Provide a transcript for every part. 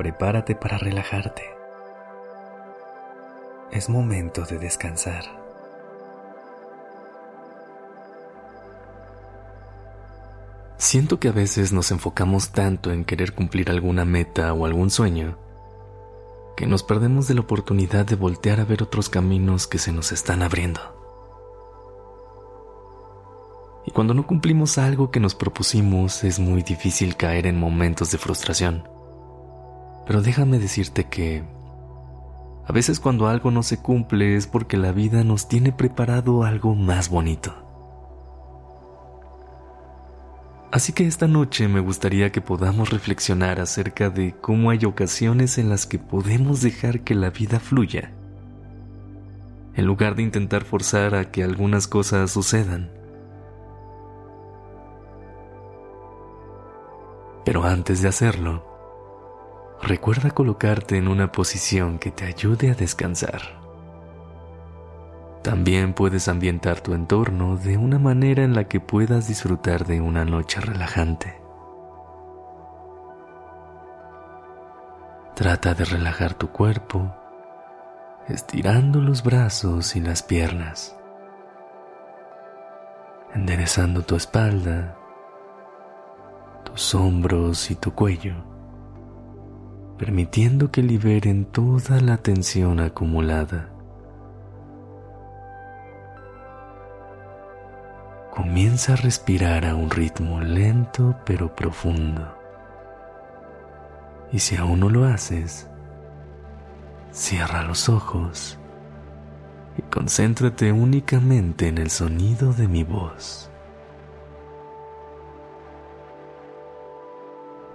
Prepárate para relajarte. Es momento de descansar. Siento que a veces nos enfocamos tanto en querer cumplir alguna meta o algún sueño que nos perdemos de la oportunidad de voltear a ver otros caminos que se nos están abriendo. Y cuando no cumplimos algo que nos propusimos es muy difícil caer en momentos de frustración. Pero déjame decirte que a veces cuando algo no se cumple es porque la vida nos tiene preparado algo más bonito. Así que esta noche me gustaría que podamos reflexionar acerca de cómo hay ocasiones en las que podemos dejar que la vida fluya, en lugar de intentar forzar a que algunas cosas sucedan. Pero antes de hacerlo, recuerda colocarte en una posición que te ayude a descansar. También puedes ambientar tu entorno de una manera en la que puedas disfrutar de una noche relajante. Trata de relajar tu cuerpo, estirando los brazos y las piernas, enderezando tu espalda tus hombros y tu cuello, permitiendo que liberen toda la tensión acumulada. Comienza a respirar a un ritmo lento pero profundo. Y si aún no lo haces, cierra los ojos y concéntrate únicamente en el sonido de mi voz.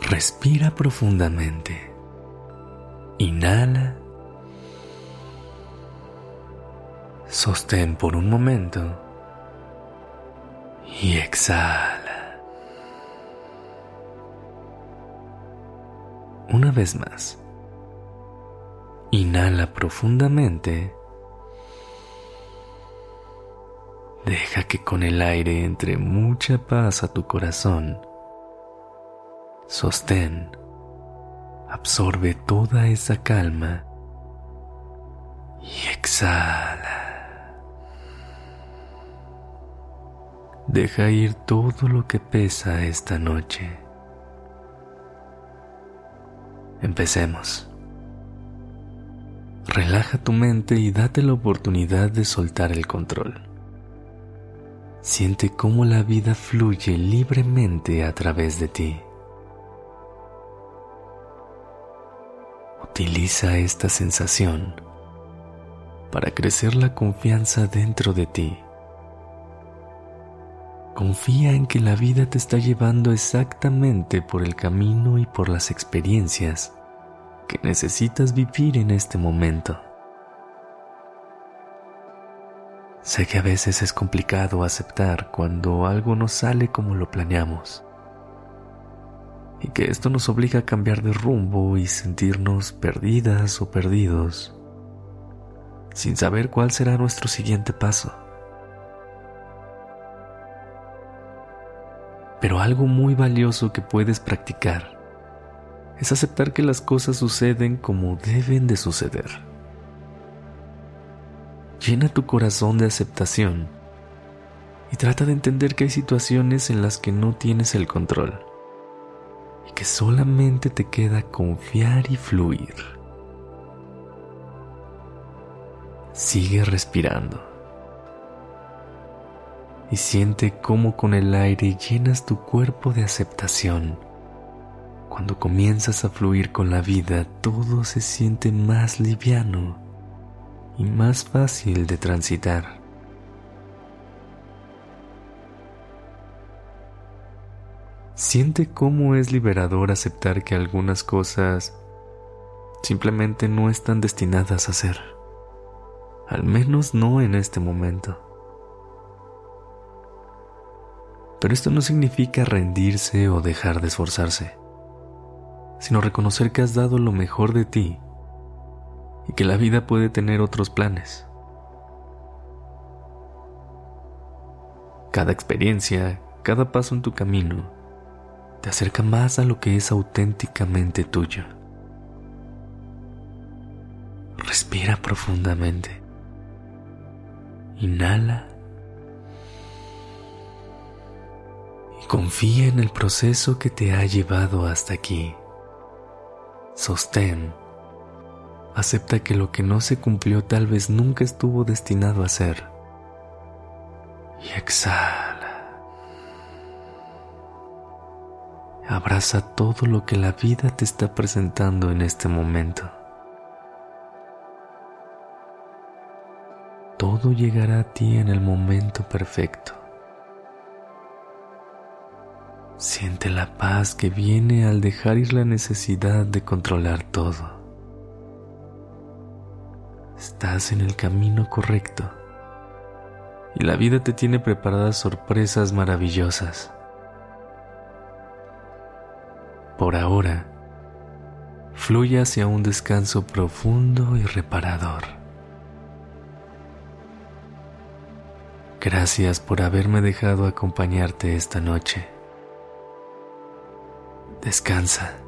Respira profundamente. Inhala. Sostén por un momento. Y exhala. Una vez más. Inhala profundamente. Deja que con el aire entre mucha paz a tu corazón Sostén. Absorbe toda esa calma y exhala. Deja ir todo lo que pesa esta noche. Empecemos. Relaja tu mente y date la oportunidad de soltar el control. Siente cómo la vida fluye libremente a través de ti. Utiliza esta sensación para crecer la confianza dentro de ti. Confía en que la vida te está llevando exactamente por el camino y por las experiencias que necesitas vivir en este momento. Sé que a veces es complicado aceptar cuando algo no sale como lo planeamos y que esto nos obliga a cambiar de rumbo y sentirnos perdidas o perdidos, sin saber cuál será nuestro siguiente paso. Pero algo muy valioso que puedes practicar es aceptar que las cosas suceden como deben de suceder. Llena tu corazón de aceptación y trata de entender que hay situaciones en las que no tienes el control que solamente te queda confiar y fluir. Sigue respirando y siente cómo con el aire llenas tu cuerpo de aceptación. Cuando comienzas a fluir con la vida, todo se siente más liviano y más fácil de transitar. Siente cómo es liberador aceptar que algunas cosas simplemente no están destinadas a ser. Al menos no en este momento. Pero esto no significa rendirse o dejar de esforzarse, sino reconocer que has dado lo mejor de ti y que la vida puede tener otros planes. Cada experiencia, cada paso en tu camino, te acerca más a lo que es auténticamente tuyo. Respira profundamente. Inhala. Y confía en el proceso que te ha llevado hasta aquí. Sostén. Acepta que lo que no se cumplió tal vez nunca estuvo destinado a ser. Y exhala. Abraza todo lo que la vida te está presentando en este momento. Todo llegará a ti en el momento perfecto. Siente la paz que viene al dejar ir la necesidad de controlar todo. Estás en el camino correcto y la vida te tiene preparadas sorpresas maravillosas. Por ahora, fluye hacia un descanso profundo y reparador. Gracias por haberme dejado acompañarte esta noche. Descansa.